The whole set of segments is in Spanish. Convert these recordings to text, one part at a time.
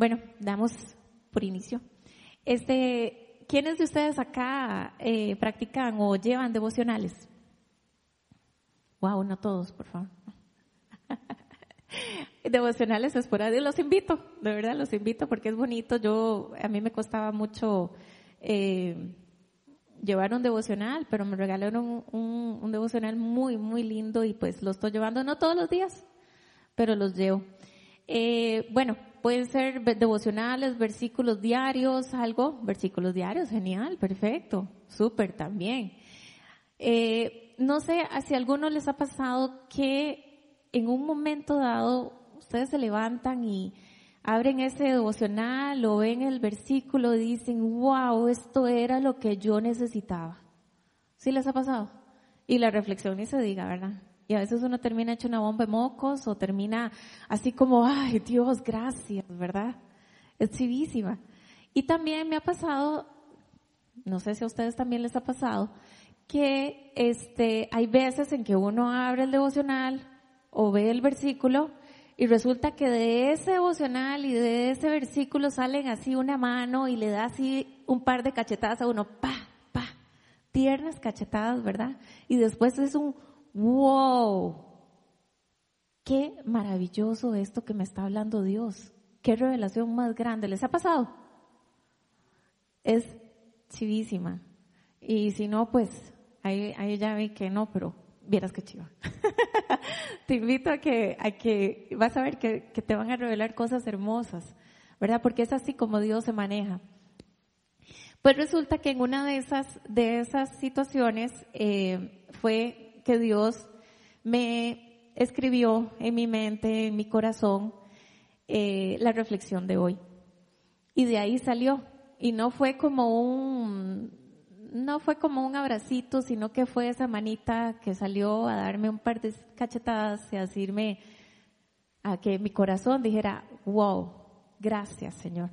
Bueno, damos por inicio. Este, ¿quiénes de ustedes acá eh, practican o llevan devocionales? Wow, no todos, por favor. devocionales esporádicos, los invito, de verdad los invito porque es bonito. Yo, a mí me costaba mucho eh, llevar un devocional, pero me regalaron un, un, devocional muy, muy lindo y pues lo estoy llevando, no todos los días, pero los llevo. Eh, bueno, pueden ser devocionales, versículos diarios, algo, versículos diarios, genial, perfecto, súper también. Eh, no sé si a alguno les ha pasado que en un momento dado ustedes se levantan y abren ese devocional o ven el versículo y dicen, wow, esto era lo que yo necesitaba. ¿Sí les ha pasado? Y la reflexión ni se diga, ¿verdad? Y a veces uno termina hecho una bomba de mocos o termina así como, ay Dios, gracias, ¿verdad? Es chivísima. Y también me ha pasado, no sé si a ustedes también les ha pasado, que este, hay veces en que uno abre el devocional o ve el versículo y resulta que de ese devocional y de ese versículo salen así una mano y le da así un par de cachetadas a uno, pa, pa, tiernas cachetadas, ¿verdad? Y después es un wow, qué maravilloso esto que me está hablando Dios. Qué revelación más grande. ¿Les ha pasado? Es chivísima. Y si no, pues ahí, ahí ya vi que no, pero vieras que chiva. te invito a que, a que vas a ver que, te van a revelar cosas hermosas, ¿verdad? Porque es así como Dios se maneja. Pues resulta que en una de esas, de esas situaciones eh, fue que Dios me escribió en mi mente, en mi corazón, eh, la reflexión de hoy. Y de ahí salió. Y no fue como un, no fue como un abracito, sino que fue esa manita que salió a darme un par de cachetadas y a decirme, a que mi corazón dijera, wow, gracias Señor.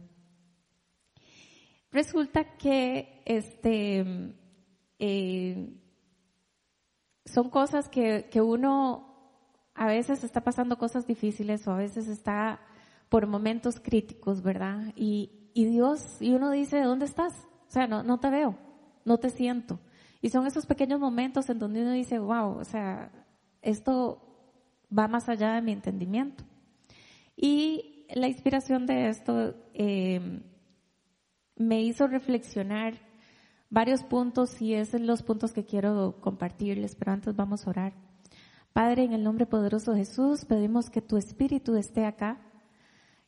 Resulta que este, eh, son cosas que, que uno a veces está pasando cosas difíciles o a veces está por momentos críticos, ¿verdad? Y, y Dios, y uno dice, ¿dónde estás? O sea, no, no te veo no te siento. Y son esos pequeños momentos en donde uno dice, wow, o sea, esto va más allá de mi entendimiento. Y la inspiración de esto eh, me hizo reflexionar varios puntos y son los puntos que quiero compartirles, pero antes vamos a orar. Padre, en el nombre poderoso de Jesús, pedimos que tu espíritu esté acá,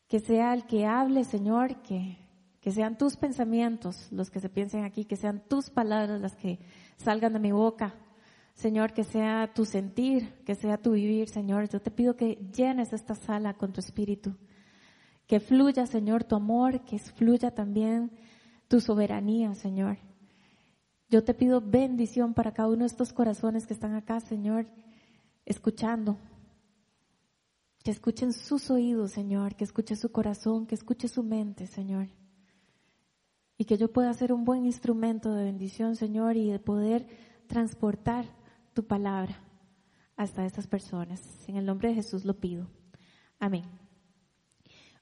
que sea el que hable, Señor, que que sean tus pensamientos los que se piensen aquí, que sean tus palabras las que salgan de mi boca. Señor, que sea tu sentir, que sea tu vivir, Señor. Yo te pido que llenes esta sala con tu espíritu. Que fluya, Señor, tu amor, que fluya también tu soberanía, Señor. Yo te pido bendición para cada uno de estos corazones que están acá, Señor, escuchando. Que escuchen sus oídos, Señor, que escuche su corazón, que escuche su mente, Señor y que yo pueda ser un buen instrumento de bendición, Señor, y de poder transportar tu palabra hasta estas personas. En el nombre de Jesús lo pido. Amén.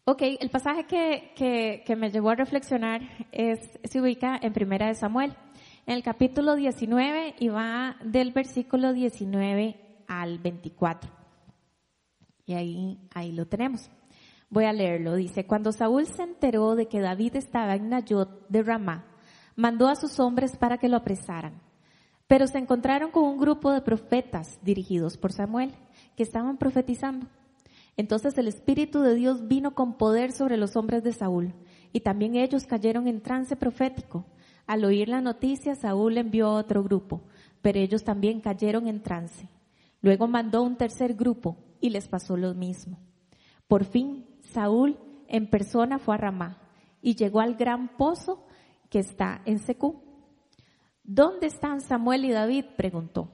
Ok, el pasaje que, que, me llevó a reflexionar es, se ubica en Primera de Samuel, en el capítulo 19 y va del versículo 19 al 24. Y ahí, ahí lo tenemos. Voy a leerlo. Dice, cuando Saúl se enteró de que David estaba en Nayot de Ramá, mandó a sus hombres para que lo apresaran. Pero se encontraron con un grupo de profetas dirigidos por Samuel, que estaban profetizando. Entonces el Espíritu de Dios vino con poder sobre los hombres de Saúl, y también ellos cayeron en trance profético. Al oír la noticia, Saúl envió a otro grupo, pero ellos también cayeron en trance. Luego mandó un tercer grupo y les pasó lo mismo. Por fin Saúl en persona fue a Ramá y llegó al gran pozo que está en Secú. ¿Dónde están Samuel y David? preguntó.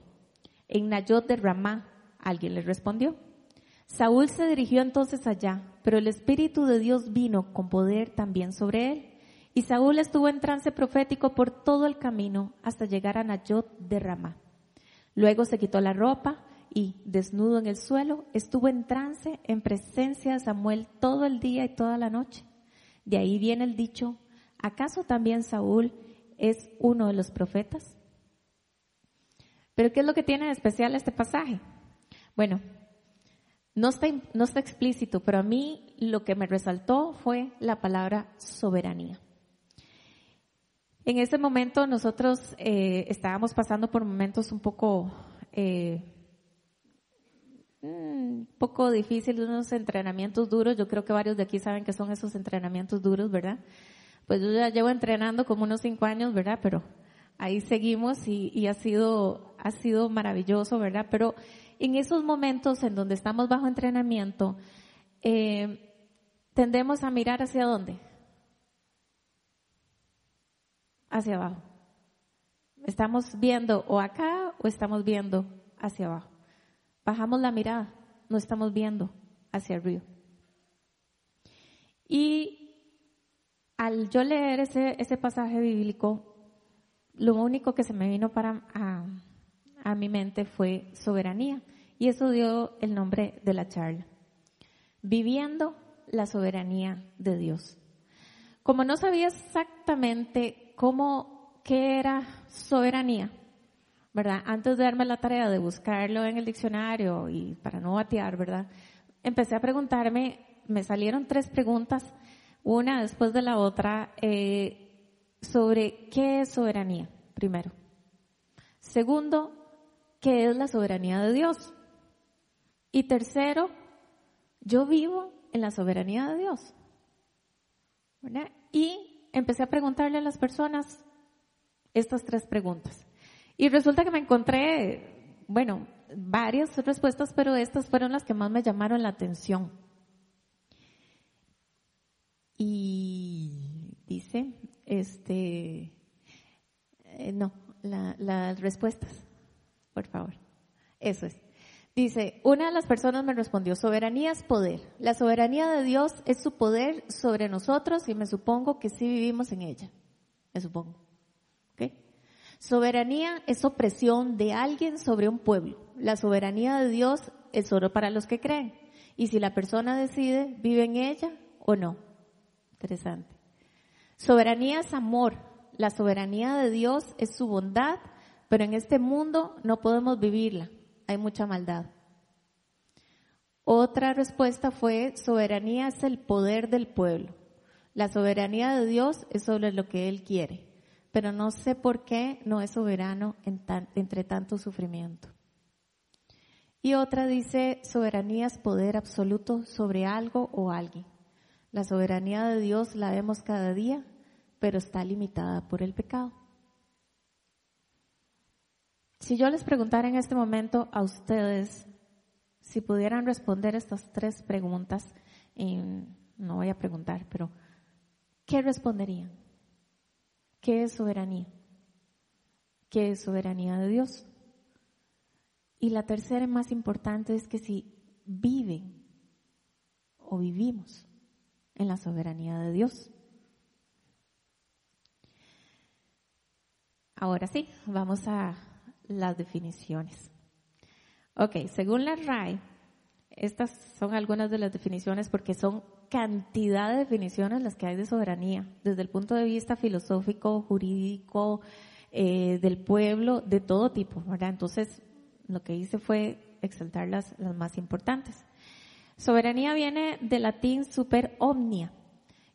En Nayot de Ramá, alguien le respondió. Saúl se dirigió entonces allá, pero el Espíritu de Dios vino con poder también sobre él. Y Saúl estuvo en trance profético por todo el camino hasta llegar a Nayot de Ramá. Luego se quitó la ropa y, desnudo en el suelo, estuvo en trance en presencia de Samuel todo el día y toda la noche. De ahí viene el dicho, ¿acaso también Saúl es uno de los profetas? Pero ¿qué es lo que tiene de especial este pasaje? Bueno, no está, no está explícito, pero a mí lo que me resaltó fue la palabra soberanía. En ese momento nosotros eh, estábamos pasando por momentos un poco, eh, mm, poco difíciles, unos entrenamientos duros. Yo creo que varios de aquí saben que son esos entrenamientos duros, ¿verdad? Pues yo ya llevo entrenando como unos cinco años, ¿verdad? Pero ahí seguimos y, y ha sido, ha sido maravilloso, ¿verdad? Pero en esos momentos en donde estamos bajo entrenamiento, eh, tendemos a mirar hacia dónde? Hacia abajo. Estamos viendo o acá o estamos viendo hacia abajo. Bajamos la mirada, no estamos viendo hacia arriba. Y al yo leer ese, ese pasaje bíblico, lo único que se me vino para, a, a mi mente fue soberanía. Y eso dio el nombre de la charla. Viviendo la soberanía de Dios. Como no sabía exactamente cómo, qué era soberanía, ¿verdad? Antes de darme la tarea de buscarlo en el diccionario y para no batear, ¿verdad? Empecé a preguntarme, me salieron tres preguntas, una después de la otra, eh, sobre qué es soberanía, primero. Segundo, ¿qué es la soberanía de Dios? Y tercero, yo vivo en la soberanía de Dios. Y empecé a preguntarle a las personas estas tres preguntas. Y resulta que me encontré, bueno, varias respuestas, pero estas fueron las que más me llamaron la atención. Y dice, este, eh, no, las respuestas por favor. Eso es. Dice, una de las personas me respondió, soberanía es poder. La soberanía de Dios es su poder sobre nosotros y me supongo que sí vivimos en ella. Me supongo. ¿Ok? Soberanía es opresión de alguien sobre un pueblo. La soberanía de Dios es solo para los que creen. Y si la persona decide, vive en ella o no. Interesante. Soberanía es amor. La soberanía de Dios es su bondad pero en este mundo no podemos vivirla, hay mucha maldad. Otra respuesta fue, soberanía es el poder del pueblo. La soberanía de Dios es sobre lo que Él quiere, pero no sé por qué no es soberano entre tanto sufrimiento. Y otra dice, soberanía es poder absoluto sobre algo o alguien. La soberanía de Dios la vemos cada día, pero está limitada por el pecado. Si yo les preguntara en este momento a ustedes si pudieran responder estas tres preguntas, no voy a preguntar, pero ¿qué responderían? ¿Qué es soberanía? ¿Qué es soberanía de Dios? Y la tercera y más importante es que si viven o vivimos en la soberanía de Dios. Ahora sí, vamos a las definiciones. Ok, según la RAE, estas son algunas de las definiciones porque son cantidad de definiciones las que hay de soberanía, desde el punto de vista filosófico, jurídico, eh, del pueblo, de todo tipo, ¿verdad? Entonces, lo que hice fue exaltar las, las más importantes. Soberanía viene del latín super omnia,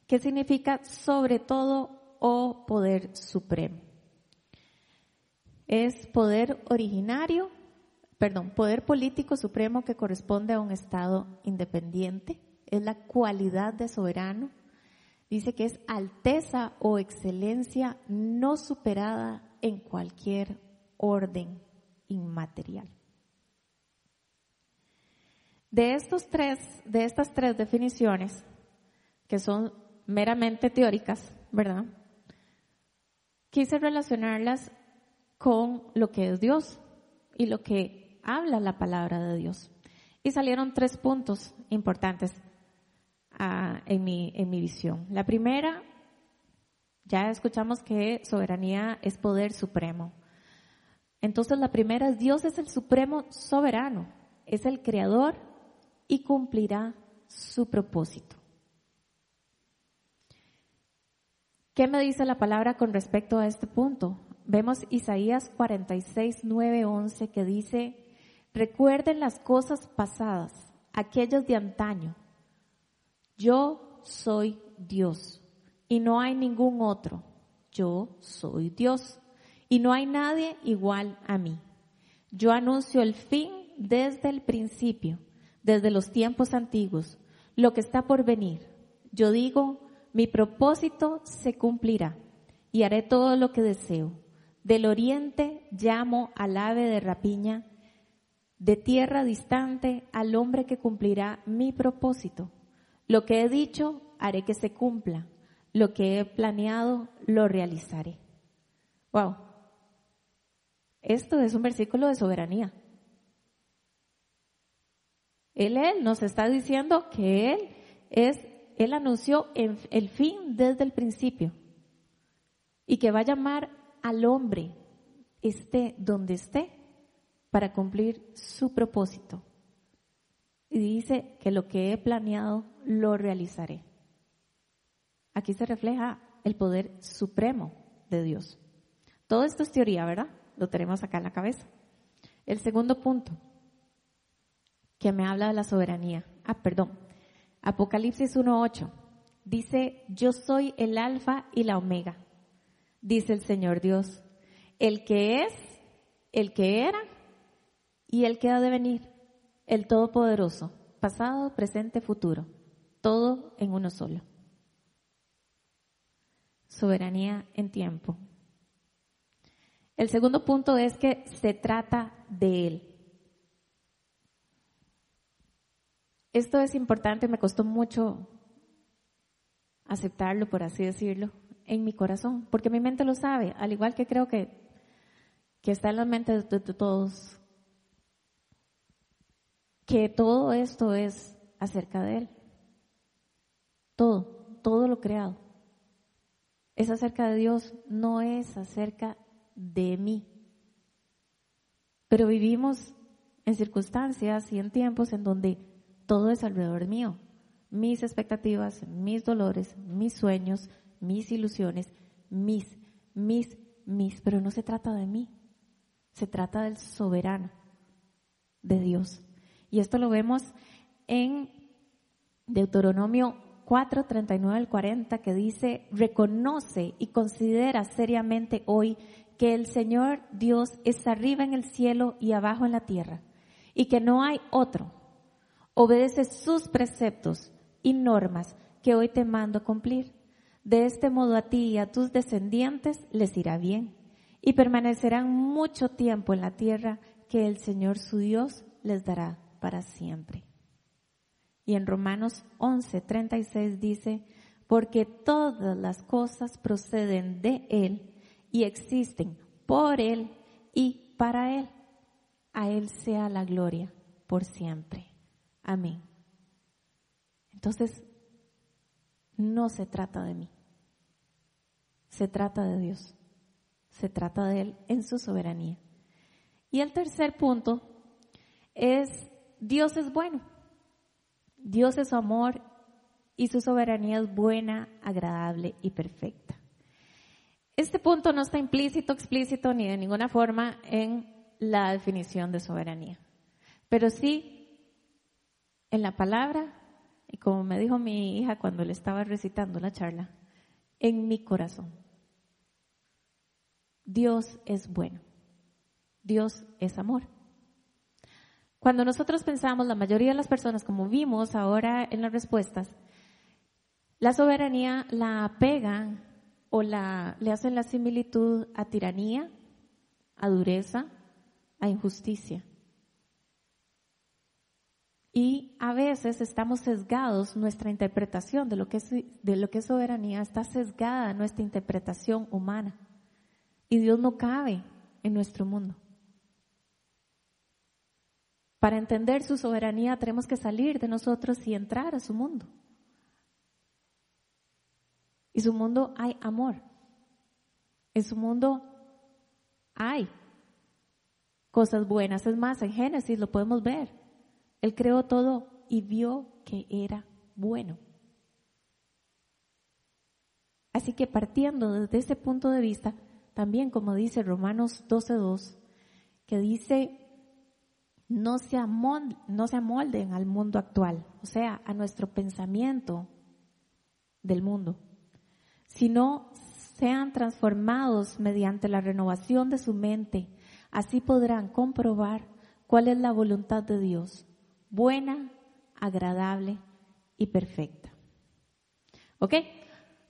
que significa sobre todo o poder supremo es poder originario, perdón, poder político supremo que corresponde a un Estado independiente, es la cualidad de soberano, dice que es alteza o excelencia no superada en cualquier orden inmaterial. De estos tres, de estas tres definiciones, que son meramente teóricas, ¿verdad? Quise relacionarlas con lo que es Dios y lo que habla la palabra de Dios. Y salieron tres puntos importantes ah, en, mi, en mi visión. La primera, ya escuchamos que soberanía es poder supremo. Entonces la primera es Dios es el supremo soberano, es el creador y cumplirá su propósito. ¿Qué me dice la palabra con respecto a este punto? Vemos Isaías 46, 9, 11 que dice, recuerden las cosas pasadas, aquellas de antaño. Yo soy Dios y no hay ningún otro. Yo soy Dios y no hay nadie igual a mí. Yo anuncio el fin desde el principio, desde los tiempos antiguos, lo que está por venir. Yo digo, mi propósito se cumplirá y haré todo lo que deseo. Del oriente llamo al ave de rapiña, de tierra distante al hombre que cumplirá mi propósito. Lo que he dicho, haré que se cumpla. Lo que he planeado, lo realizaré. Wow. Esto es un versículo de soberanía. Él, él nos está diciendo que Él es, Él anunció el fin desde el principio y que va a llamar al hombre, esté donde esté, para cumplir su propósito. Y dice que lo que he planeado lo realizaré. Aquí se refleja el poder supremo de Dios. Todo esto es teoría, ¿verdad? Lo tenemos acá en la cabeza. El segundo punto que me habla de la soberanía. Ah, perdón. Apocalipsis 1.8. Dice, yo soy el alfa y la omega, dice el Señor Dios, el que es, el que era y el que ha de venir, el Todopoderoso, pasado, presente, futuro, todo en uno solo. Soberanía en tiempo. El segundo punto es que se trata de Él. Esto es importante, me costó mucho aceptarlo, por así decirlo, en mi corazón, porque mi mente lo sabe, al igual que creo que, que está en la mente de, de todos, que todo esto es acerca de Él. Todo, todo lo creado. Es acerca de Dios, no es acerca de mí. Pero vivimos en circunstancias y en tiempos en donde todo es alrededor mío. Mis expectativas, mis dolores, mis sueños, mis ilusiones, mis, mis, mis. Pero no se trata de mí. Se trata del soberano, de Dios. Y esto lo vemos en Deuteronomio 4, 39 al 40, que dice, reconoce y considera seriamente hoy que el Señor Dios es arriba en el cielo y abajo en la tierra, y que no hay otro Obedece sus preceptos y normas que hoy te mando cumplir. De este modo a ti y a tus descendientes les irá bien y permanecerán mucho tiempo en la tierra que el Señor su Dios les dará para siempre. Y en Romanos 11:36 dice, porque todas las cosas proceden de Él y existen por Él y para Él. A Él sea la gloria por siempre. Amén. Entonces, no se trata de mí. Se trata de Dios. Se trata de Él en su soberanía. Y el tercer punto es, Dios es bueno. Dios es su amor y su soberanía es buena, agradable y perfecta. Este punto no está implícito, explícito ni de ninguna forma en la definición de soberanía, pero sí en la palabra, y como me dijo mi hija cuando le estaba recitando la charla, en mi corazón. Dios es bueno. Dios es amor. Cuando nosotros pensamos, la mayoría de las personas, como vimos ahora en las respuestas, la soberanía la apegan o la, le hacen la similitud a tiranía, a dureza, a injusticia. Y a veces estamos sesgados, nuestra interpretación de lo que es, de lo que es soberanía está sesgada nuestra interpretación humana. Y Dios no cabe en nuestro mundo. Para entender su soberanía tenemos que salir de nosotros y entrar a su mundo. Y su mundo hay amor. En su mundo hay cosas buenas. Es más, en Génesis lo podemos ver. Él creó todo y vio que era bueno. Así que partiendo desde ese punto de vista, también como dice Romanos 12.2, que dice, no se, no se amolden al mundo actual, o sea, a nuestro pensamiento del mundo, sino sean transformados mediante la renovación de su mente. Así podrán comprobar cuál es la voluntad de Dios, buena, agradable y perfecta. ¿Ok?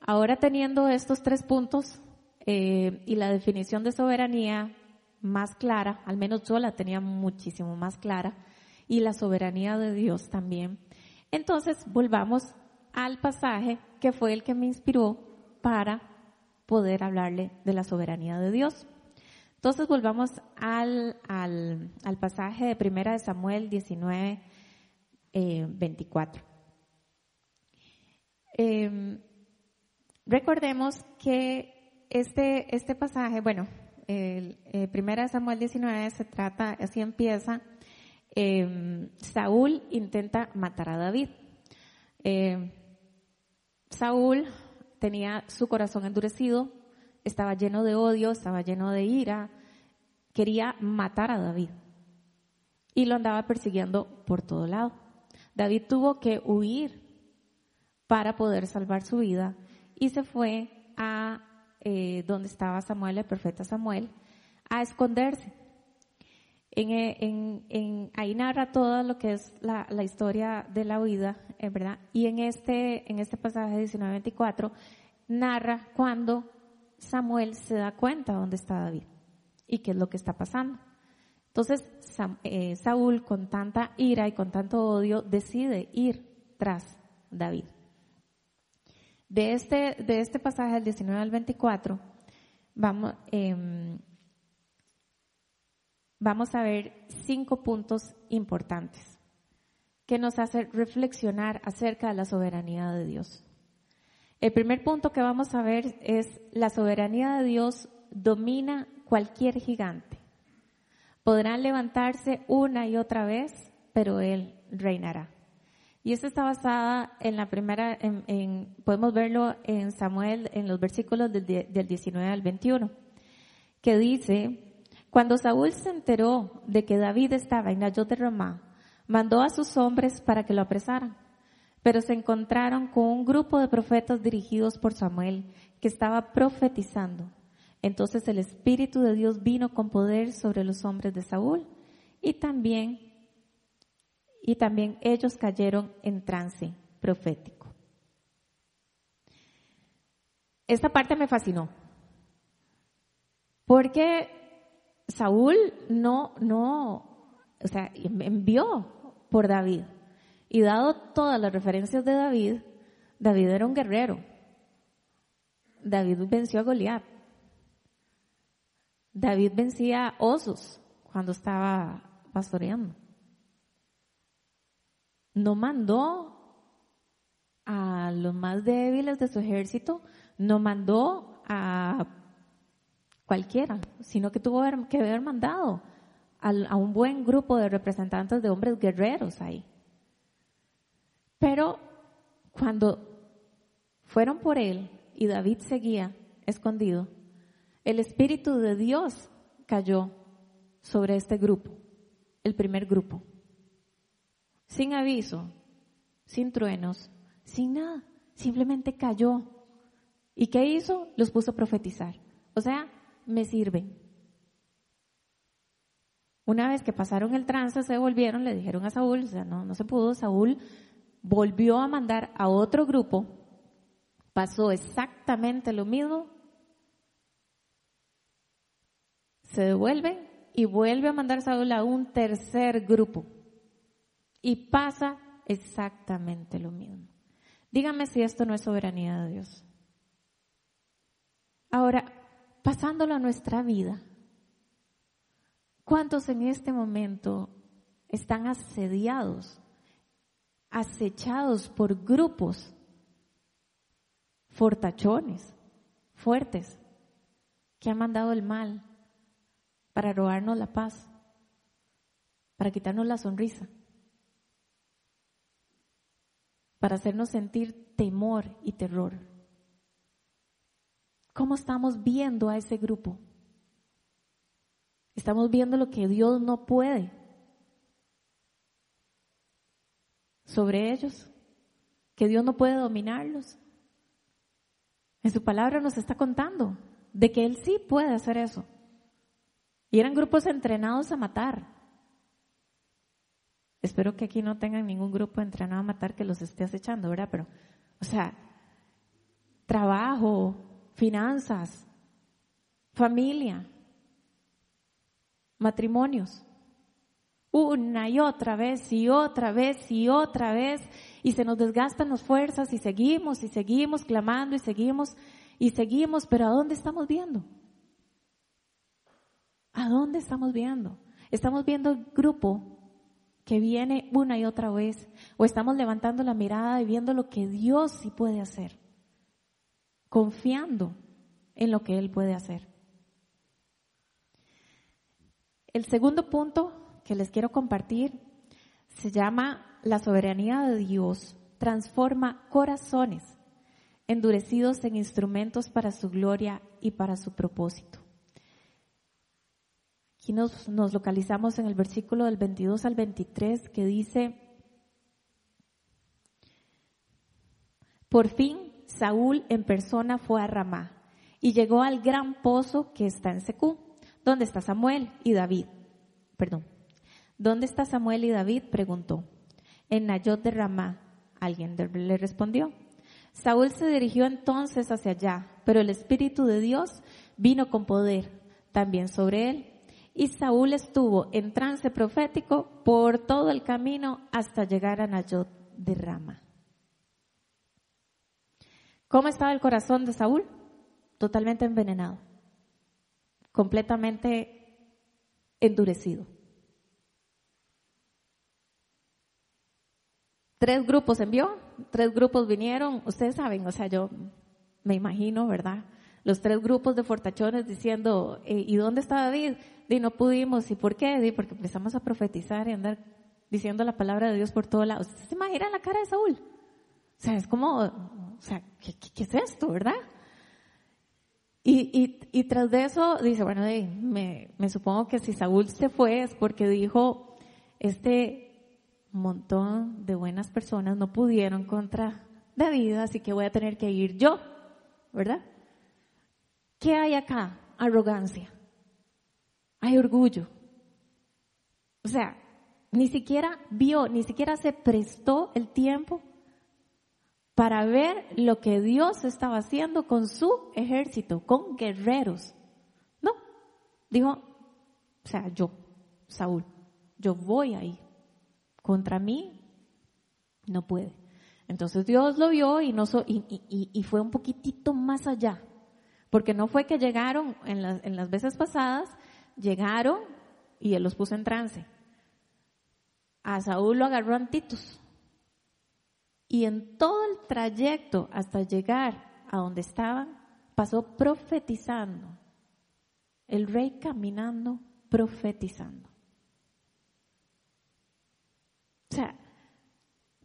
Ahora teniendo estos tres puntos eh, y la definición de soberanía más clara, al menos yo la tenía muchísimo más clara, y la soberanía de Dios también. Entonces volvamos al pasaje que fue el que me inspiró para poder hablarle de la soberanía de Dios. Entonces volvamos al, al, pasaje de Primera de Samuel 19, 24. Eh, em, recordemos que este, este pasaje, bueno, el, eh, Primera de Samuel 19 se trata, así empieza, em, Saúl intenta matar a David. Em, Saúl tenía su corazón endurecido, estaba lleno de odio, estaba lleno de ira, quería matar a David y lo andaba persiguiendo por todo lado. David tuvo que huir para poder salvar su vida y se fue a eh, donde estaba Samuel, el profeta Samuel, a esconderse. En, ahí narra todo lo que es la, historia de la huida, eh, ¿verdad? Y en este, en este pasaje 19-24 narra cuando Samuel se da cuenta dónde está David y qué es lo que está pasando. Entonces eh, Saúl con tanta ira y con tanto odio decide ir tras David. De este, de este pasaje del 19 al 24 vamos, eh, vamos a ver cinco puntos importantes que nos hacen reflexionar acerca de la soberanía de Dios. El primer punto que vamos a ver es la soberanía de Dios domina cualquier gigante. Podrán levantarse una y otra vez, pero Él reinará. Y esto está basada en la primera, en, podemos verlo en Samuel, en los versículos del, del 19 al 21, que dice, cuando Saúl se enteró de que David estaba en Nayot de Ramá, mandó a sus hombres para que lo apresaran. Pero se encontraron con un grupo de profetas dirigidos por Samuel que estaba profetizando. Entonces el Espíritu de Dios vino con poder sobre los hombres de Saúl y también, y también ellos cayeron en trance profético. Esta parte me fascinó. Porque Saúl no, no, o sea, envió por David. Y dado todas las referencias de David, David era un guerrero. David venció a Goliat. David vencía osos cuando estaba pastoreando. No mandó a los más débiles de su ejército, no mandó a cualquiera, sino que tuvo que haber mandado a un buen grupo de representantes de hombres guerreros ahí. Pero cuando fueron por él y David seguía escondido, el Espíritu de Dios cayó sobre este grupo, el primer grupo, sin aviso, sin truenos, sin nada, simplemente cayó. ¿Y qué hizo? Los puso a profetizar. O sea, me sirven. Una vez que pasaron el trance, se volvieron, le dijeron a Saúl, o sea, no, no se pudo, Saúl volvió a mandar a otro grupo, pasó exactamente lo mismo, se devuelve y vuelve a mandar Saúl a un tercer grupo y pasa exactamente lo mismo. Dígame si esto no es soberanía de Dios. Ahora, pasándolo a nuestra vida, ¿cuántos en este momento están asediados, acechados por grupos fortachones, fuertes, que han mandado el mal para robarnos la paz, para quitarnos la sonrisa, para hacernos sentir temor y terror? ¿Cómo estamos viendo a ese grupo? Estamos viendo lo que Dios no puede sobre ellos, que Dios no puede dominarlos. En su palabra nos está contando de que Él sí puede hacer eso. Y eran grupos entrenados a matar. Espero que aquí no tengan ningún grupo entrenado a matar que los esté acechando, ¿verdad? Pero, o sea, trabajo, finanzas, familia, matrimonios. Una y otra vez y otra vez y otra vez y se nos desgastan las fuerzas y seguimos y seguimos clamando y seguimos y seguimos, pero ¿a dónde estamos viendo? ¿A dónde estamos viendo? Estamos viendo el grupo que viene una y otra vez o estamos levantando la mirada y viendo lo que Dios sí puede hacer, confiando en lo que Él puede hacer. El segundo punto que les quiero compartir se llama la soberanía de Dios transforma corazones endurecidos en instrumentos para su gloria y para su propósito. Aquí nos, nos, localizamos en el versículo del 22 al 23 que dice, por fin Saúl en persona fue a Ramá y llegó al gran pozo que está en Secú, donde está Samuel y David. Perdón. ¿Dónde está Samuel y David? preguntó en Nayot de Ramá. Alguien le respondió. Saúl se dirigió entonces hacia allá, pero el Espíritu de Dios vino con poder también sobre él. Y Saúl estuvo en trance profético por todo el camino hasta llegar a Nayot de Rama. ¿Cómo estaba el corazón de Saúl? Totalmente envenenado, completamente endurecido. Tres grupos envió, tres grupos vinieron, ustedes saben, o sea, yo me imagino, ¿verdad? Los tres grupos de fortachones diciendo, eh, ¿y dónde está David? Y no pudimos, ¿y por qué? Di, porque empezamos a profetizar y andar diciendo la palabra de Dios por todos lados. ¿Usted se imagina la cara de Saúl? O sea, es como, o sea, ¿qué, es esto, verdad? Y, y, tras de eso dice, bueno, me, me supongo que si Saúl se fue es porque dijo, este, montón de buenas personas no pudieron contra David, así que voy a tener que ir yo, ¿verdad? ¿Qué hay acá? Arrogancia. Hay orgullo. O sea, ni siquiera vio, ni siquiera se prestó el tiempo para ver lo que Dios estaba haciendo con su ejército, con guerreros. No, dijo, o sea, yo, Saúl, yo voy a ir contra mí no puede. Entonces Dios lo vio y, no y, fue un poquitito más allá, porque no fue que llegaron en las, en las veces pasadas, llegaron y él los puso en trance. A Saúl lo agarró Antitus. Y en todo el trayecto hasta llegar a donde estaban, pasó profetizando. El rey caminando, profetizando. O sea,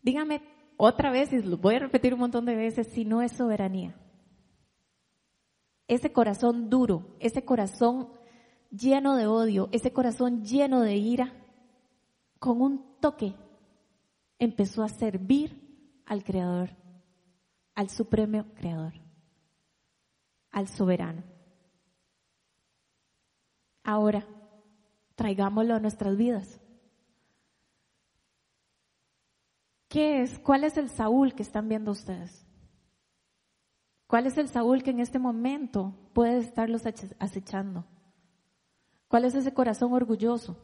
dígame otra vez, y lo voy a repetir un montón de veces, si no es soberanía. Ese corazón duro, ese corazón lleno de odio, ese corazón lleno de ira, con un toque empezó a servir al Creador, al Supremo Creador, al Soberano. Ahora, traigámoslo a nuestras vidas. ¿Qué es? ¿Cuál es el Saúl que están viendo ustedes? ¿Cuál es el Saúl que en este momento puede estarlos acechando? ¿Cuál es ese corazón orgulloso?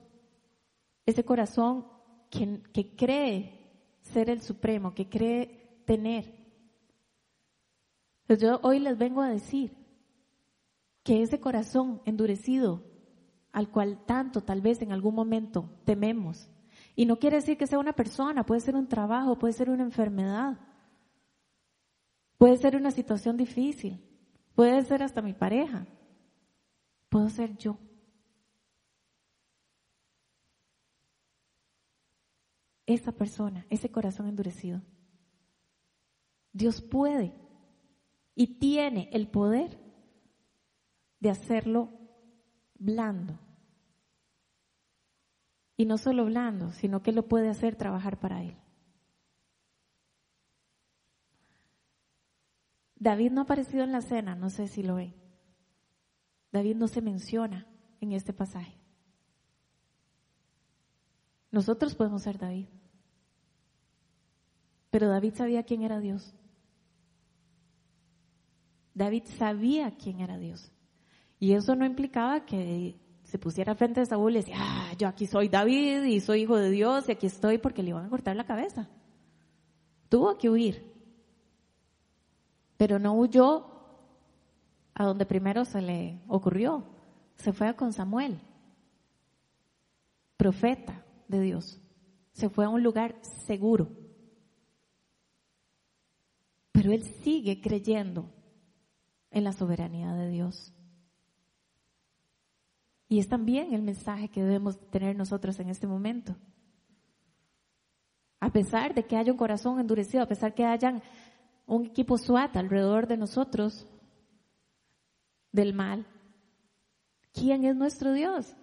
Ese corazón que, que cree ser el supremo, que cree tener. Pues yo hoy les vengo a decir que ese corazón endurecido, al cual tanto tal vez en algún momento tememos, y no quiere decir que sea una persona, puede ser un trabajo, puede ser una enfermedad, puede ser una situación difícil, puede ser hasta mi pareja, puedo ser yo. Esa persona, ese corazón endurecido. Dios puede y tiene el poder de hacerlo blando. Y no solo blando, sino que lo puede hacer trabajar para Él. David no ha aparecido en la cena, no sé si lo ven. David no se menciona en este pasaje. Nosotros podemos ser David. Pero David sabía quién era Dios. David sabía quién era Dios. Y eso no implicaba que se pusiera frente a Saúl y decía, ah, yo aquí soy David y soy hijo de Dios y aquí estoy porque le iban a cortar la cabeza. Tuvo que huir. Pero no huyó a donde primero se le ocurrió. Se fue con Samuel, profeta de Dios. Se fue a un lugar seguro. Pero él sigue creyendo en la soberanía de Dios. Y es también el mensaje que debemos tener nosotros en este momento. A pesar de que haya un corazón endurecido, a pesar de que haya un equipo SWAT alrededor de nosotros del mal, ¿quién es nuestro Dios?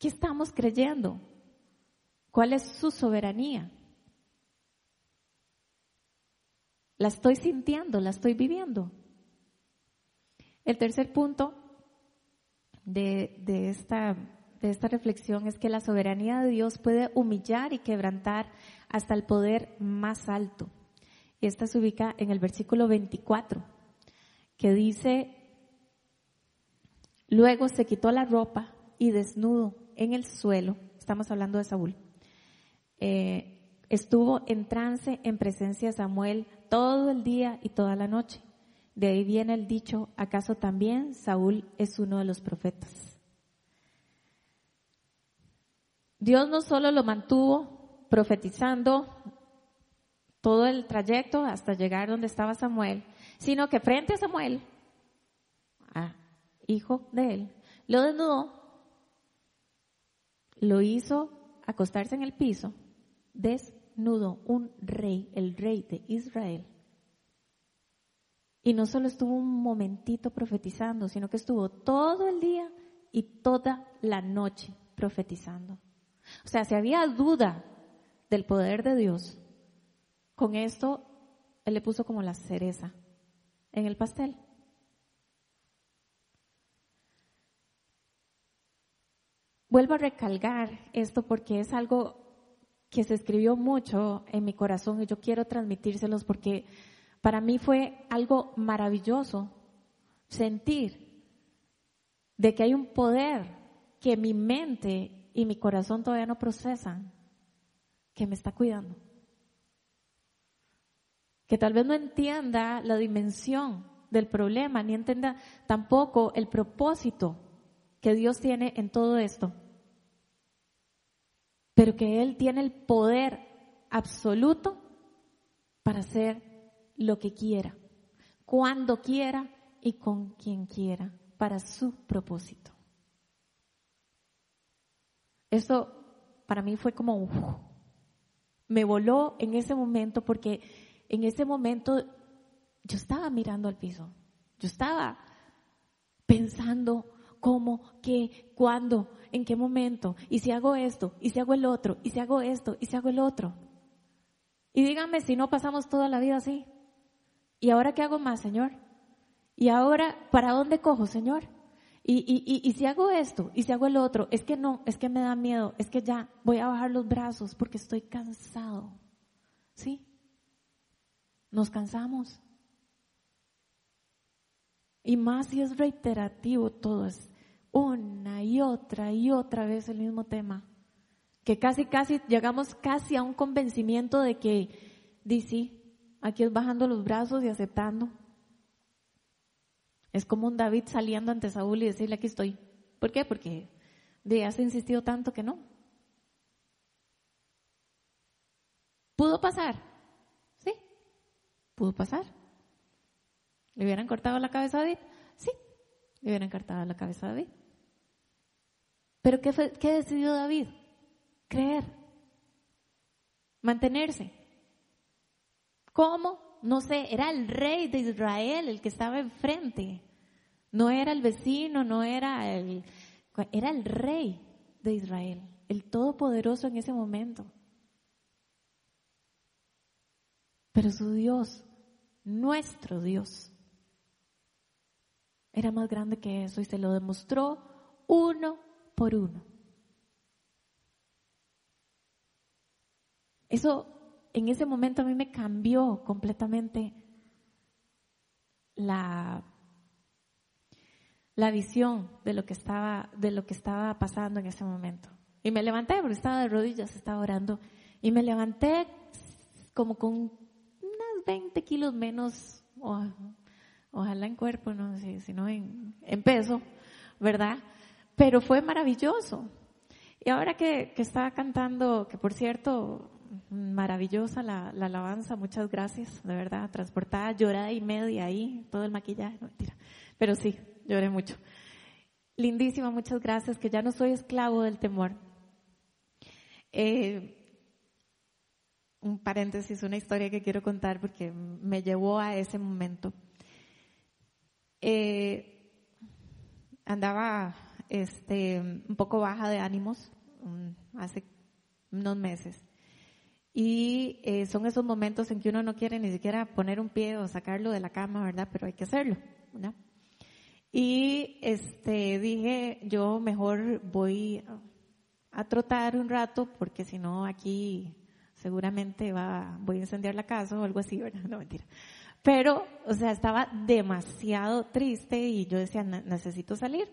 ¿Qué estamos creyendo? ¿Cuál es su soberanía? La estoy sintiendo, la estoy viviendo. El tercer punto de, esta, de esta reflexión es que la soberanía de Dios puede humillar y quebrantar hasta el poder más alto. Esta se ubica en el versículo 24, que dice, luego se quitó la ropa y desnudo en el suelo, estamos hablando de Saúl, eh, estuvo en trance en presencia de Samuel todo el día y toda la noche. De ahí viene el dicho, ¿acaso también Saúl es uno de los profetas? Dios no solo lo mantuvo profetizando todo el trayecto hasta llegar donde estaba Samuel, sino que frente a Samuel, hijo de él, lo desnudó, lo hizo acostarse en el piso, desnudo, un rey, el rey de Israel, y no solo estuvo un momentito profetizando, sino que estuvo todo el día y toda la noche profetizando. O sea, si había duda del poder de Dios, con esto Él le puso como la cereza en el pastel. Vuelvo a recalcar esto porque es algo que se escribió mucho en mi corazón y yo quiero transmitírselos porque para mí fue algo maravilloso sentir de que hay un poder que mi mente y mi corazón todavía no procesan, que me está cuidando. Que tal vez no entienda la dimensión del problema, ni entienda tampoco el propósito que Dios tiene en todo esto. Pero que Él tiene el poder absoluto para hacer lo que quiera, cuando quiera y con quien quiera, para su propósito. Eso para mí fue como, me voló en ese momento porque en ese momento yo estaba mirando al piso, yo estaba pensando cómo, qué, cuándo, en qué momento, y si hago esto, y si hago el otro, y si hago esto, y si hago el otro. Y díganme si no pasamos toda la vida así. ¿Y ahora qué hago más, Señor? ¿Y ahora para dónde cojo, Señor? Y, y, y, si hago esto, y si hago el otro, es que no, es que me da miedo, es que ya voy a bajar los brazos porque estoy cansado. ¿Sí? Nos cansamos. Y más si es reiterativo todo, es una y otra y otra vez el mismo tema. Que casi, casi, llegamos casi a un convencimiento de que, dice, Aquí es bajando los brazos y aceptando. Es como un David saliendo ante Saúl y decirle, aquí estoy. ¿Por qué? Porque de has insistido tanto que no. ¿Pudo pasar? Pudo pasar. ¿Le hubieran cortado la cabeza a David? Sí, le hubieran cortado la cabeza a David. Pero ¿qué, fue, qué decidió David? Creer, mantenerse. ¿Cómo? No sé, era el rey de Israel el que estaba enfrente No era el vecino, no era el, era el rey de Israel, el todopoderoso en ese momento. Pero su Dios, nuestro Dios, era más grande que eso y se lo demostró uno por uno. Eso en ese momento a mí me cambió completamente la, la visión de lo que estaba, de lo que estaba pasando en ese momento. Y me levanté, porque estaba de rodillas, estaba orando, y me levanté como con 20 kilos menos, ojalá en cuerpo, no sé, sino en, peso, ¿verdad? Pero fue maravilloso. Y ahora que, que estaba cantando, que por cierto, maravillosa la, la, alabanza, muchas gracias, de verdad, transportada, llorada y media ahí, todo el maquillaje, no mentira, pero sí, lloré mucho. Lindísima, muchas gracias, que ya no soy esclavo del temor. Eh, un paréntesis, una historia que quiero contar porque me llevó a ese momento. Eh, andaba este, un poco baja de ánimos hace unos meses. Y eh, son esos momentos en que uno no quiere ni siquiera poner un pie o sacarlo de la cama, ¿verdad? Pero hay que hacerlo, ¿verdad? Y este, dije, yo mejor voy a trotar un rato porque si no aquí seguramente va, voy a incendiar la casa o algo así, ¿verdad? No mentira. Pero, o sea, estaba demasiado triste y yo decía, necesito salir.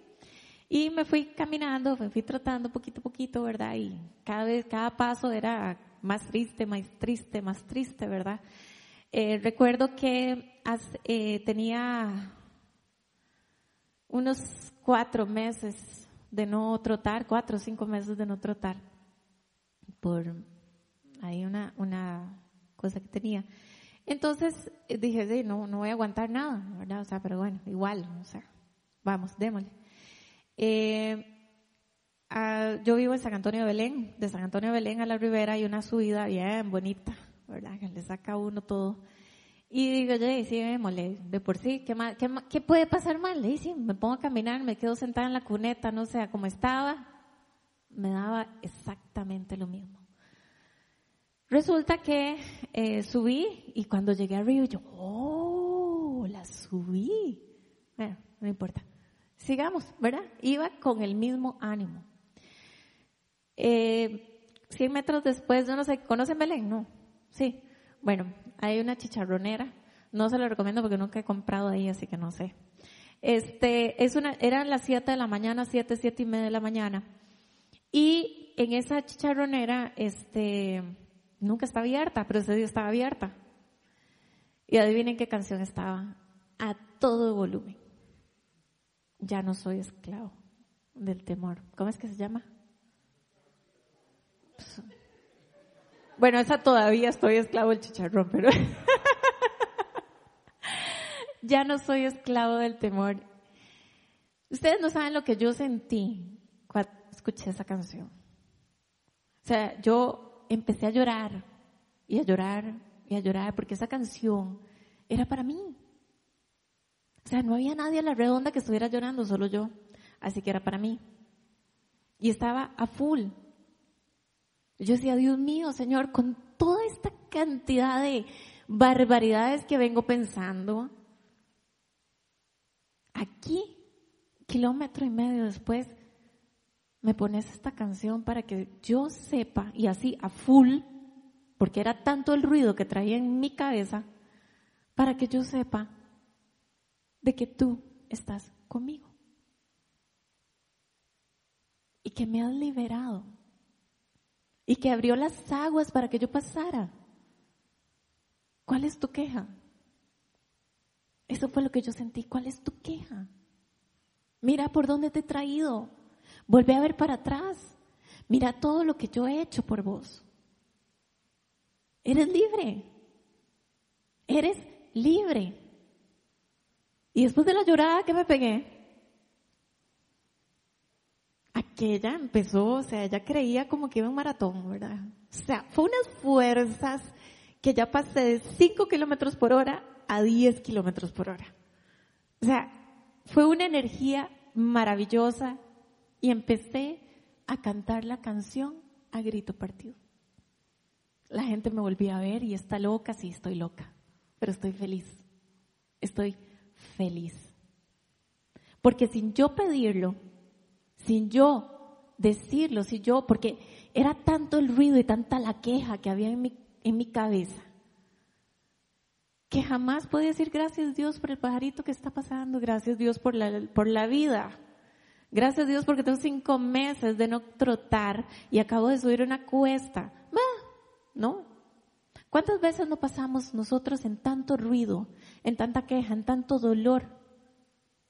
Y me fui caminando, me fui trotando poquito a poquito, ¿verdad? Y cada vez, cada paso era más triste, más triste, más triste, ¿verdad? Eh, recuerdo que eh, tenía unos cuatro meses de no trotar, cuatro o cinco meses de no trotar, por ahí una, una cosa que tenía. Entonces eh, dije, sí, no, no voy a aguantar nada, ¿verdad? O sea, pero bueno, igual, o sea, vamos, démosle. Ah, yo vivo en San Antonio de Belén. De San Antonio de Belén a la Ribera hay una subida bien bonita, ¿verdad? Que le saca uno todo. Y digo, oye, sí, démosle, de por sí, ¿qué, qué, qué puede pasar mal? Y sí, me pongo a caminar, me quedo sentada en la cuneta, no sé, como estaba, me daba exactamente lo mismo. Resulta que eh, subí y cuando llegué arriba yo, oh, la subí. Bueno, no importa. Sigamos, ¿verdad? Iba con el mismo ánimo. Eh, 100 metros después, yo no sé, ¿conocen Belén? No. Sí. Bueno, hay una chicharronera. No se lo recomiendo porque nunca he comprado ahí, así que no sé. Este, es una, eran las 7 de la mañana, 7, 7 y media de la mañana. Y en esa chicharronera, este, nunca estaba abierta, pero ese día estaba abierta. Y adivinen qué canción estaba. A todo volumen. Ya no soy esclavo del temor. ¿Cómo es que se llama? Bueno, esa todavía estoy esclavo del chicharrón, pero ya no soy esclavo del temor. Ustedes no saben lo que yo sentí cuando escuché esa canción. O sea, yo empecé a llorar y a llorar y a llorar porque esa canción era para mí. O sea, no había nadie a la redonda que estuviera llorando, solo yo. Así que era para mí. Y estaba a full. Yo decía, Dios mío, Señor, con toda esta cantidad de barbaridades que vengo pensando, aquí, kilómetro y medio después, me pones esta canción para que yo sepa, y así a full, porque era tanto el ruido que traía en mi cabeza, para que yo sepa de que tú estás conmigo. Y que me has liberado y que abrió las aguas para que yo pasara. ¿Cuál es tu queja? Eso fue lo que yo sentí. ¿Cuál es tu queja? Mira por dónde te he traído. Vuelve a ver para atrás. Mira todo lo que yo he hecho por vos. Eres libre. Eres libre. Y después de la llorada que me pegué, aquella empezó, o sea, ella creía como que iba un maratón, ¿verdad? O sea, fue unas fuerzas que ya pasé de 5 kilómetros por hora a 10 kilómetros por hora. O sea, fue una energía maravillosa y empecé a cantar la canción a grito partido. La gente me volvía a ver y está loca, sí estoy loca, pero estoy feliz. Estoy feliz. Porque sin yo pedirlo, sin yo decirlo, si yo, porque era tanto el ruido y tanta la queja que había en mi, en mi cabeza, que jamás podía decir gracias Dios por el pajarito que está pasando, gracias Dios por la, por la vida. Gracias Dios porque tengo cinco meses de no trotar y acabo de subir una cuesta. ¿No? ¿Cuántas veces no pasamos nosotros en tanto ruido, en tanta queja, en tanto dolor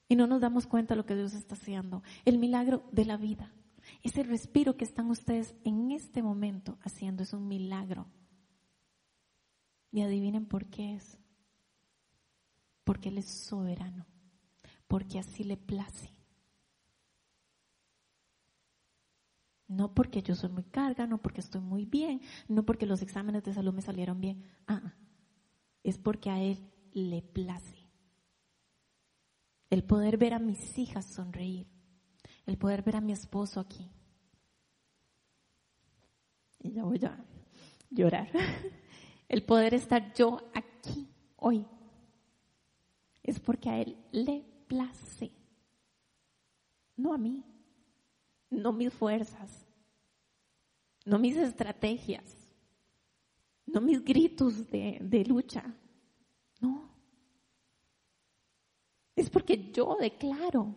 y no nos damos cuenta de lo que Dios está haciendo? El milagro de la vida. Ese respiro que están ustedes en este momento haciendo es un milagro. Y adivinen por qué es. Porque Él es soberano. Porque así le place. No porque yo soy muy carga, no porque estoy muy bien, no porque los exámenes de salud me salieron bien. Ah, ah, es porque a Él le place. El poder ver a mis hijas sonreír, el poder ver a mi esposo aquí. Y ya voy a llorar. El poder estar yo aquí hoy es porque a Él le place, no a mí no mis fuerzas, no mis estrategias, no mis gritos de, lucha. No. Es porque yo declaro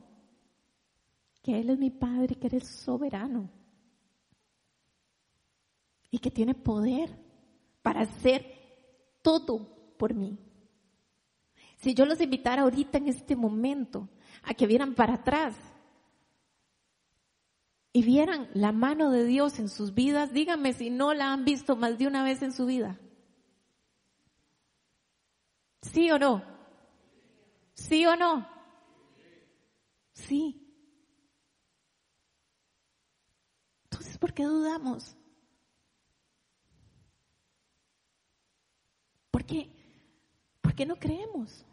que Él es mi Padre, que Él es soberano y que tiene poder para hacer todo por mí. Si yo los invitara ahorita en este momento a que vieran para atrás, y vieran la mano de Dios en sus vidas, díganme si no la han visto más de una vez en su vida. ¿Sí o no? ¿Sí o no? Sí. Entonces, ¿por qué dudamos? ¿Por qué? ¿Por qué no creemos?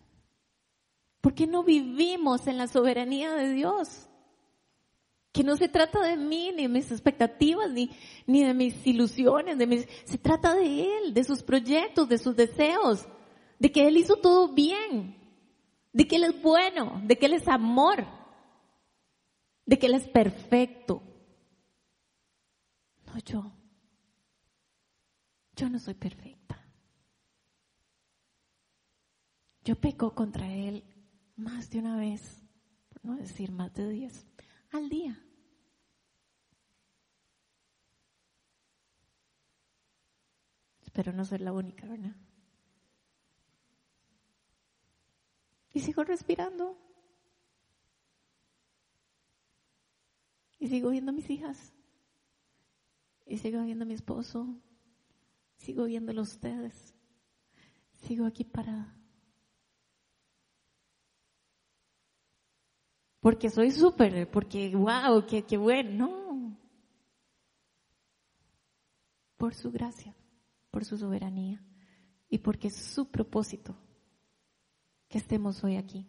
¿Por qué no vivimos en la soberanía de Dios? Que no se trata de mí, ni de mis expectativas, ni, ni de mis ilusiones, de mis, se trata de Él, de sus proyectos, de sus deseos, de que Él hizo todo bien, de que Él es bueno, de que Él es amor, de que Él es perfecto. No yo. Yo no soy perfecta. Yo peco contra Él más de una vez, por no decir más de diez al día. Espero no ser la única, ¿verdad? Y sigo respirando. Y sigo viendo a mis hijas. Y sigo viendo a mi esposo. Sigo viéndolo a ustedes. Sigo aquí parada. Porque soy súper, porque wow, qué, qué bueno. No. Por su gracia, por su soberanía y porque es su propósito que estemos hoy aquí.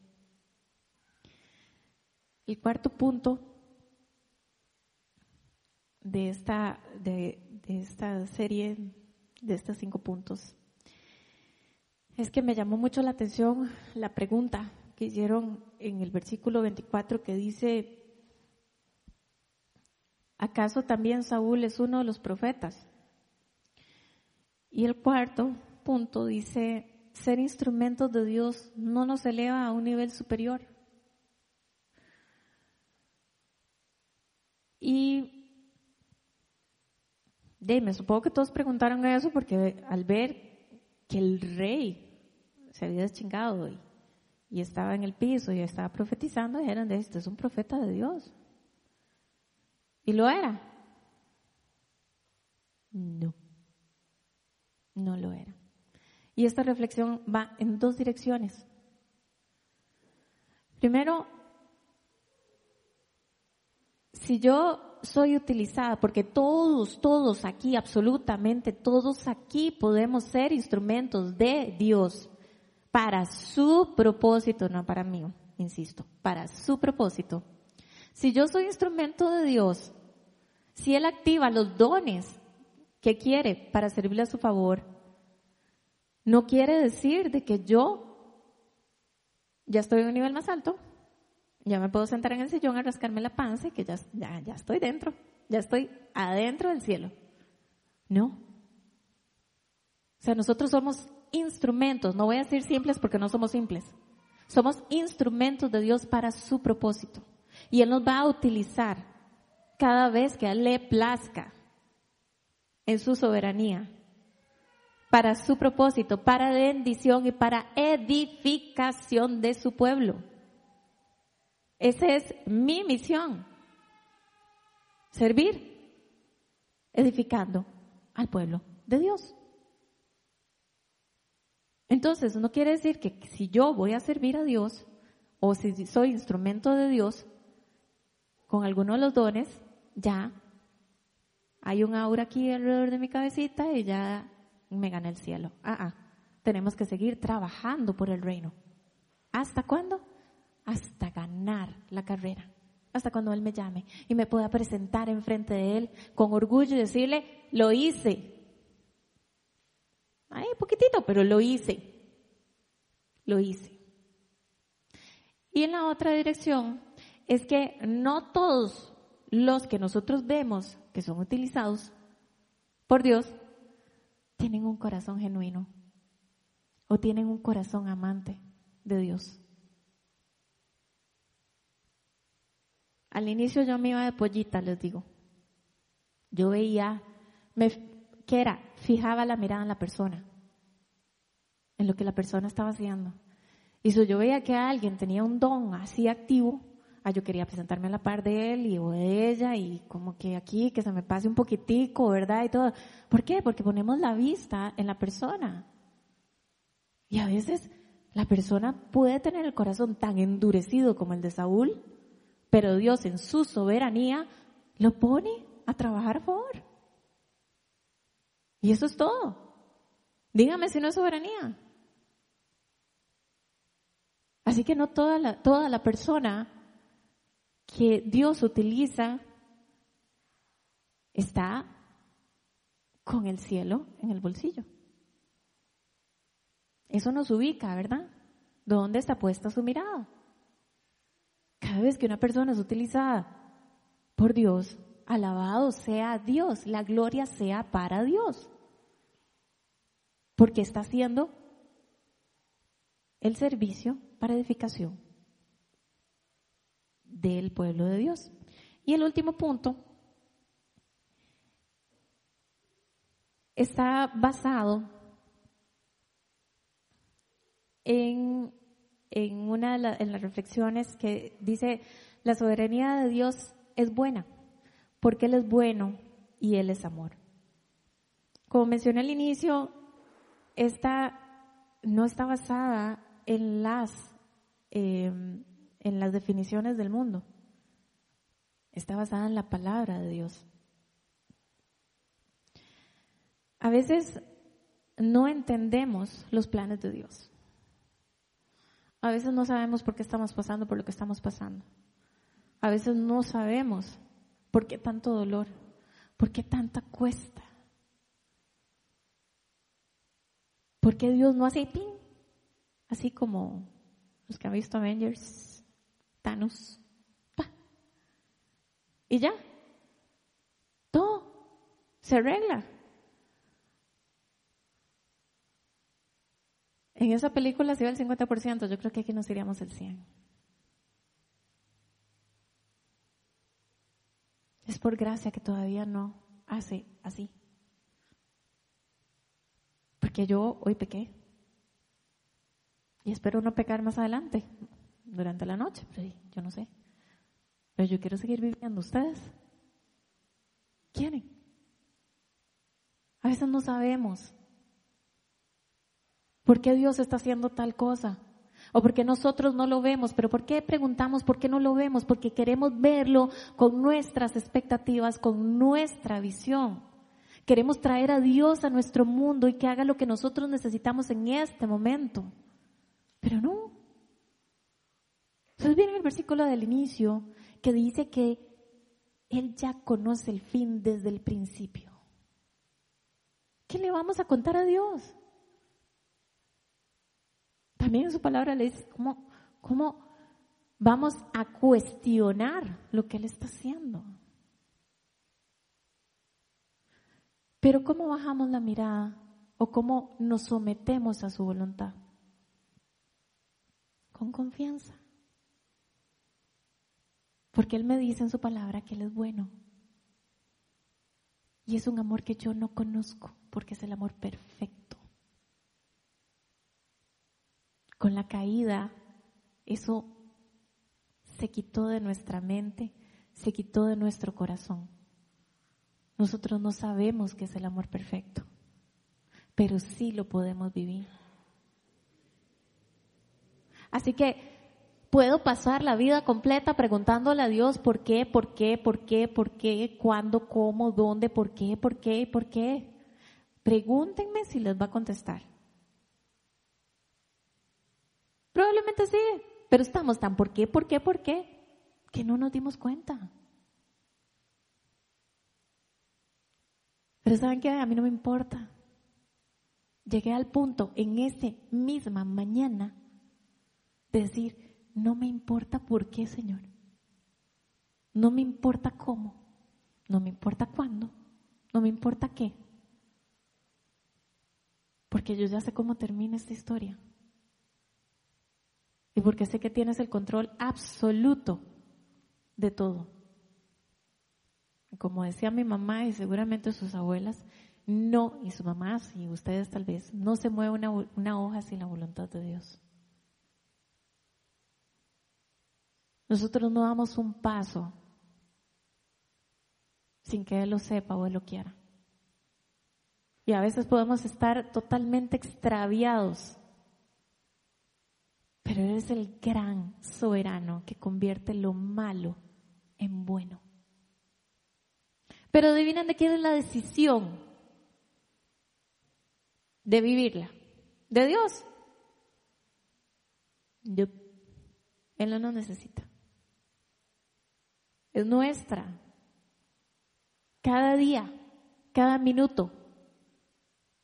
El cuarto punto de esta, de, de esta serie, de estos cinco puntos, es que me llamó mucho la atención la pregunta, hicieron en el versículo 24 que dice, ¿acaso también Saúl es uno de los profetas? Y el cuarto punto dice, ser instrumentos de Dios no nos eleva a un nivel superior. Y de, me supongo que todos preguntaron eso porque al ver que el rey se había deschingado y y estaba en el piso y estaba profetizando, dijeron, de este es un profeta de Dios. Y lo era. No, no lo era. Y esta reflexión va en dos direcciones. Primero, si yo soy utilizada, porque todos, todos aquí, absolutamente todos aquí podemos ser instrumentos de Dios para su propósito, no para mí, insisto, para su propósito. Si yo soy instrumento de Dios, si Él activa los dones que quiere para servirle a su favor, no quiere decir de que yo ya estoy en un nivel más alto, ya me puedo sentar en el sillón a rascarme la panza y que ya, ya, ya estoy dentro, ya estoy adentro del cielo. No. O sea, nosotros somos instrumentos, no voy a decir simples porque no somos simples. Somos instrumentos de Dios para su propósito. Y Él nos va a utilizar cada vez que Él le plazca en su soberanía para su propósito, para bendición y para edificación de su pueblo. Esa es mi misión. Servir, edificando al pueblo de Dios. Entonces, no quiere decir que si yo voy a servir a Dios o si soy instrumento de Dios con alguno de los dones, ya hay un aura aquí alrededor de mi cabecita y ya me gana el cielo. Ah, ah. Tenemos que seguir trabajando por el reino. ¿Hasta cuándo? Hasta ganar la carrera. Hasta cuando Él me llame y me pueda presentar enfrente de Él con orgullo y decirle, lo hice. Ay, poquitito, pero lo hice. Lo hice. Y en la otra dirección es que no todos los que nosotros vemos que son utilizados por Dios tienen un corazón genuino o tienen un corazón amante de Dios. Al inicio yo me iba de pollita, les digo. Yo veía, me, ¿qué era? Fijaba la mirada en la persona, en lo que la persona estaba haciendo. Y si yo veía que alguien tenía un don así activo, ah, yo quería presentarme a la par de él y o de ella y como que aquí, que se me pase un poquitico, ¿verdad? Y todo. ¿Por qué? Porque ponemos la vista en la persona. Y a veces la persona puede tener el corazón tan endurecido como el de Saúl, pero Dios en su soberanía lo pone a trabajar a favor. Y eso es todo. Dígame si no es soberanía. Así que no toda la, toda la persona que Dios utiliza está con el cielo en el bolsillo. Eso nos ubica, ¿verdad? ¿Dónde está puesta su mirada? Cada vez que una persona es utilizada por Dios, alabado sea Dios, la gloria sea para Dios. Porque está haciendo el servicio para edificación del pueblo de Dios. Y el último punto está basado en, en una de las reflexiones que dice, la soberanía de Dios es buena, porque Él es bueno y Él es amor. Como mencioné al inicio, esta no está basada en las em, en las definiciones del mundo. Está basada en la palabra de Dios. A veces no entendemos los planes de Dios. A veces no sabemos por qué estamos pasando por lo que estamos pasando. A veces no sabemos por qué tanto dolor, por qué tanta cuesta. ¿Por qué Dios no hace pin? Así como los que han visto Avengers, Thanos. Y ya. Todo se arregla. En esa película se iba el 50%, yo creo que aquí nos iríamos el 100%. Es por gracia que todavía no hace así. Porque yo hoy pequé. Y espero no pecar más adelante durante la noche, yo no sé. Pero yo quiero seguir viviendo. ¿Ustedes? ¿Quieren? A veces no sabemos por qué Dios está haciendo tal cosa. O porque nosotros no lo vemos, pero ¿por qué preguntamos por qué no lo vemos? Porque queremos verlo con nuestras expectativas, con nuestra visión. Queremos traer a Dios a nuestro mundo y que haga lo que nosotros necesitamos en este momento. Pero no, Ustedes vieron el versículo del inicio que dice que Él ya conoce el fin desde el principio. ¿Qué le vamos a contar a Dios? También en su palabra le dice cómo, cómo vamos a cuestionar lo que Él está haciendo. Pero ¿cómo bajamos la mirada o cómo nos sometemos a su voluntad? Con confianza. Porque Él me dice en su palabra que Él es bueno. Y es un amor que yo no conozco porque es el amor perfecto. Con la caída, eso se quitó de nuestra mente, se quitó de nuestro corazón. Nosotros no sabemos qué es el amor perfecto, pero sí lo podemos vivir. Así que puedo pasar la vida completa preguntándole a Dios por qué, por qué, por qué, por qué, cuándo, cómo, dónde, por qué, por qué, por qué. Pregúntenme si les va a contestar. Probablemente sí, pero estamos tan por qué, por qué, por qué, que no nos dimos cuenta. Pero ¿saben qué? A mí no me importa. Llegué al punto en esa misma mañana de decir, no me importa por qué, Señor. No me importa cómo. No me importa cuándo. No me importa qué. Porque yo ya sé cómo termina esta historia y porque sé que tienes el control absoluto de todo. Como decía mi mamá y seguramente sus abuelas, no, y su mamá, y ustedes tal vez, no se mueve una, una hoja sin la voluntad de Dios. Nosotros no damos un paso sin que Él lo sepa o Él lo quiera. Y a veces podemos estar totalmente extraviados pero eres el gran soberano que convierte lo malo en bueno. Pero adivinen de quién es la decisión de vivirla. De Dios. Él no nos necesita. Es nuestra. Cada día, cada minuto.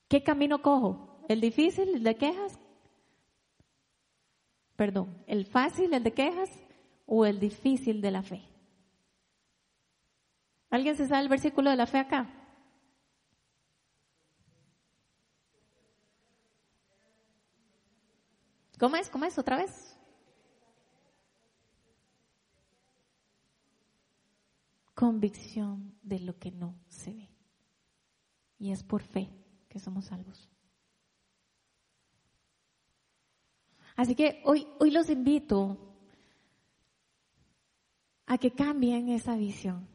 ¿Qué camino cojo? ¿El difícil, el de quejas? perdón, el fácil, el de quejas, o el difícil de la fe. ¿Alguien se sabe el versículo de la fe acá? ¿Cómo es? ¿Cómo es? ¿Otra vez? Convicción de lo que no se ve. Y es por fe que somos salvos. Así que hoy, hoy los invito a que cambien esa visión,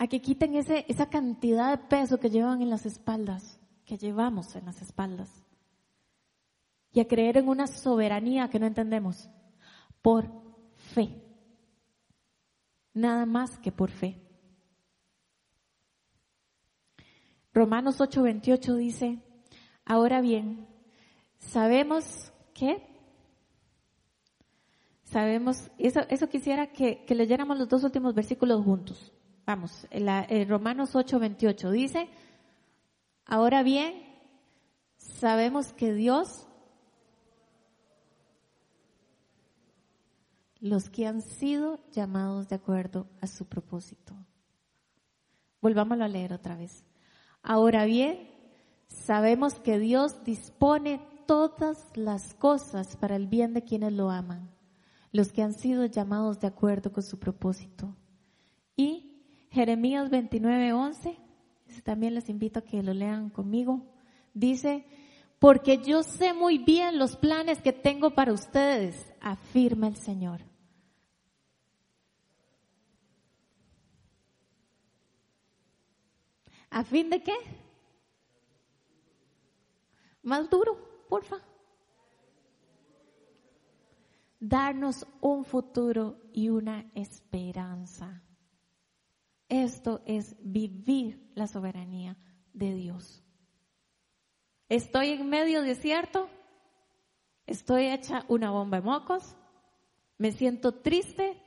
a que quiten ese, esa cantidad de peso que llevan en las espaldas, que llevamos en las espaldas, y a creer en una soberanía que no entendemos, por fe, nada más que por fe. Romanos 8:28 dice, ahora bien, Sabemos que, sabemos, eso, eso quisiera que, que leyéramos los dos últimos versículos juntos. Vamos, en, Romanos 8, 28 dice, ahora bien, sabemos que Dios, los que han sido llamados de acuerdo a su propósito. Volvámoslo a leer otra vez. Ahora bien, sabemos que Dios dispone todas las cosas para el bien de quienes lo aman, los que han sido llamados de acuerdo con su propósito. Y Jeremías 29, 11, también les invito a que lo lean conmigo, dice, porque yo sé muy bien los planes que tengo para ustedes, afirma el Señor. ¿A fin de qué? Más duro porfa. Darnos un futuro y una esperanza. Esto es vivir la soberanía de Dios. Estoy en medio desierto, estoy hecha una bomba de mocos, Me siento triste,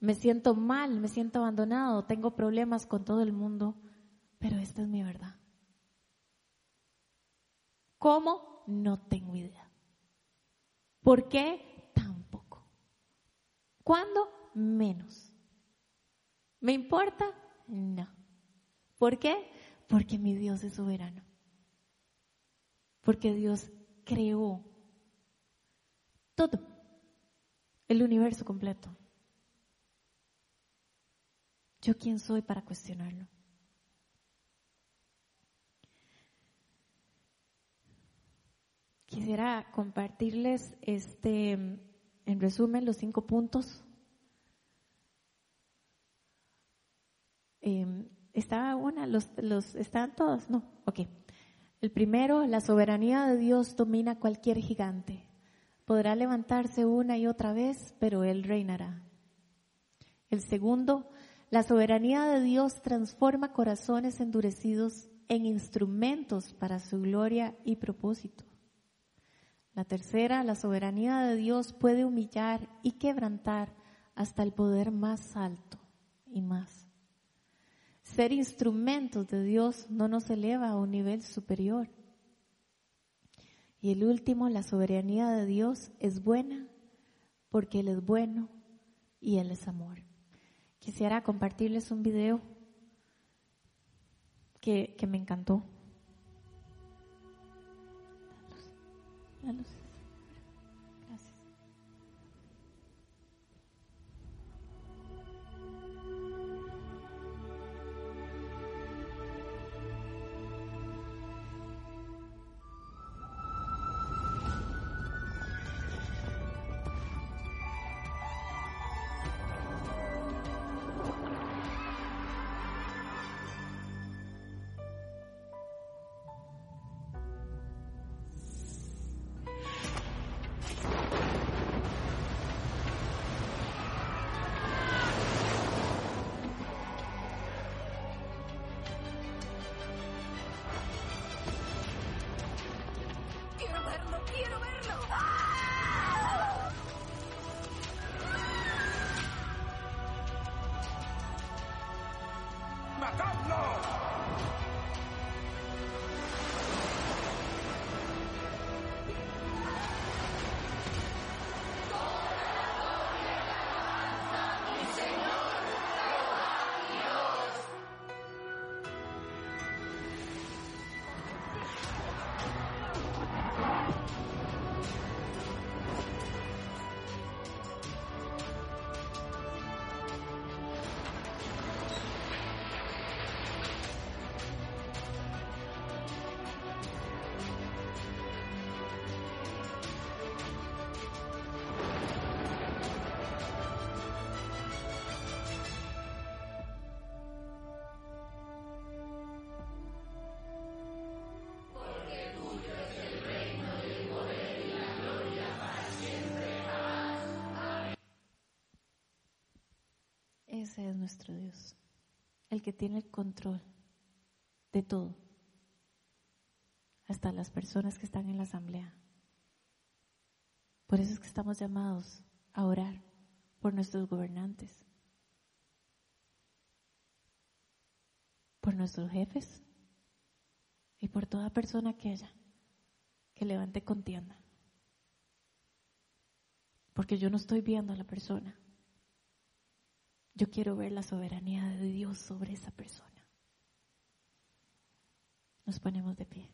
me siento mal, me siento abandonado, tengo problemas con todo el mundo, pero esta es mi verdad. ¿Cómo? No tengo idea. ¿Por qué? Tampoco. ¿Cuándo? Menos. ¿Me importa? No. ¿Por qué? Porque mi Dios es soberano. Porque Dios creó todo, el universo completo. ¿Yo quién soy para cuestionarlo? Quisiera compartirles este, en resumen, los cinco puntos. Eh, ¿Estaba una? ¿Los, los, ¿Están todos? No, ok. El primero, la soberanía de Dios domina cualquier gigante. Podrá levantarse una y otra vez, pero Él reinará. El segundo, la soberanía de Dios transforma corazones endurecidos en instrumentos para su gloria y propósito. La tercera, la soberanía de Dios puede humillar y quebrantar hasta el poder más alto y más. Ser instrumentos de Dios no nos eleva a un nivel superior. Y el último, la soberanía de Dios es buena porque Él es bueno y Él es amor. Quisiera compartirles un video que, que me encantó. Nuestro Dios, el que tiene el control de todo, hasta las personas que están en la asamblea. Por eso es que estamos llamados a orar por nuestros gobernantes, por nuestros jefes y por toda persona que haya que levante contienda. Porque yo no estoy viendo a la persona. Yo quiero ver la soberanía de Dios sobre esa persona. Nos ponemos de pie.